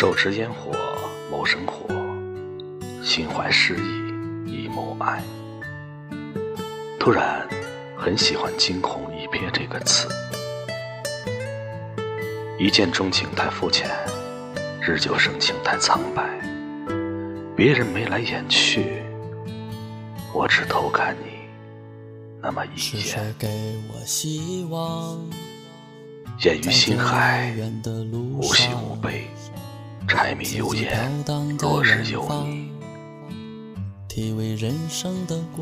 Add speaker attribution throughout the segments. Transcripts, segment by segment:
Speaker 1: 手持烟火谋生活，心怀诗意以谋爱。突然很喜欢“惊鸿一瞥”这个词，一见钟情太肤浅，日久生情太苍白。别人眉来眼去，我只偷看你那么一眼。是否给我希望眼于心海，无喜无悲，柴米油盐，落日有你。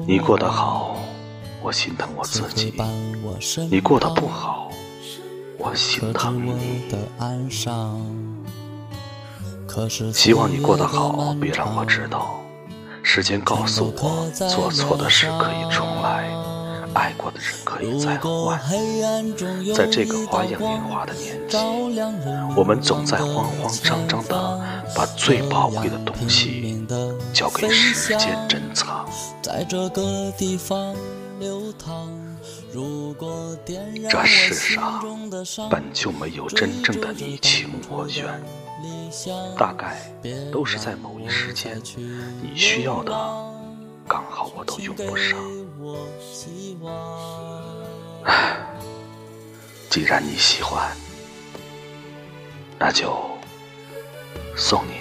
Speaker 1: 你过得好，我心疼我自己；你过得不好，我心疼你。希望你过得好，别让我知道。时间告诉我，做错的事可以重来。爱过的人可以再换，在这个花样年华的年纪，我们总在慌慌张张的把最宝贵的东西交给时间珍藏。这世上本就没有真正的你情我愿，大概都是在某一时间，你需要的刚好我都用不上。唉，既然你喜欢，那就送你吧。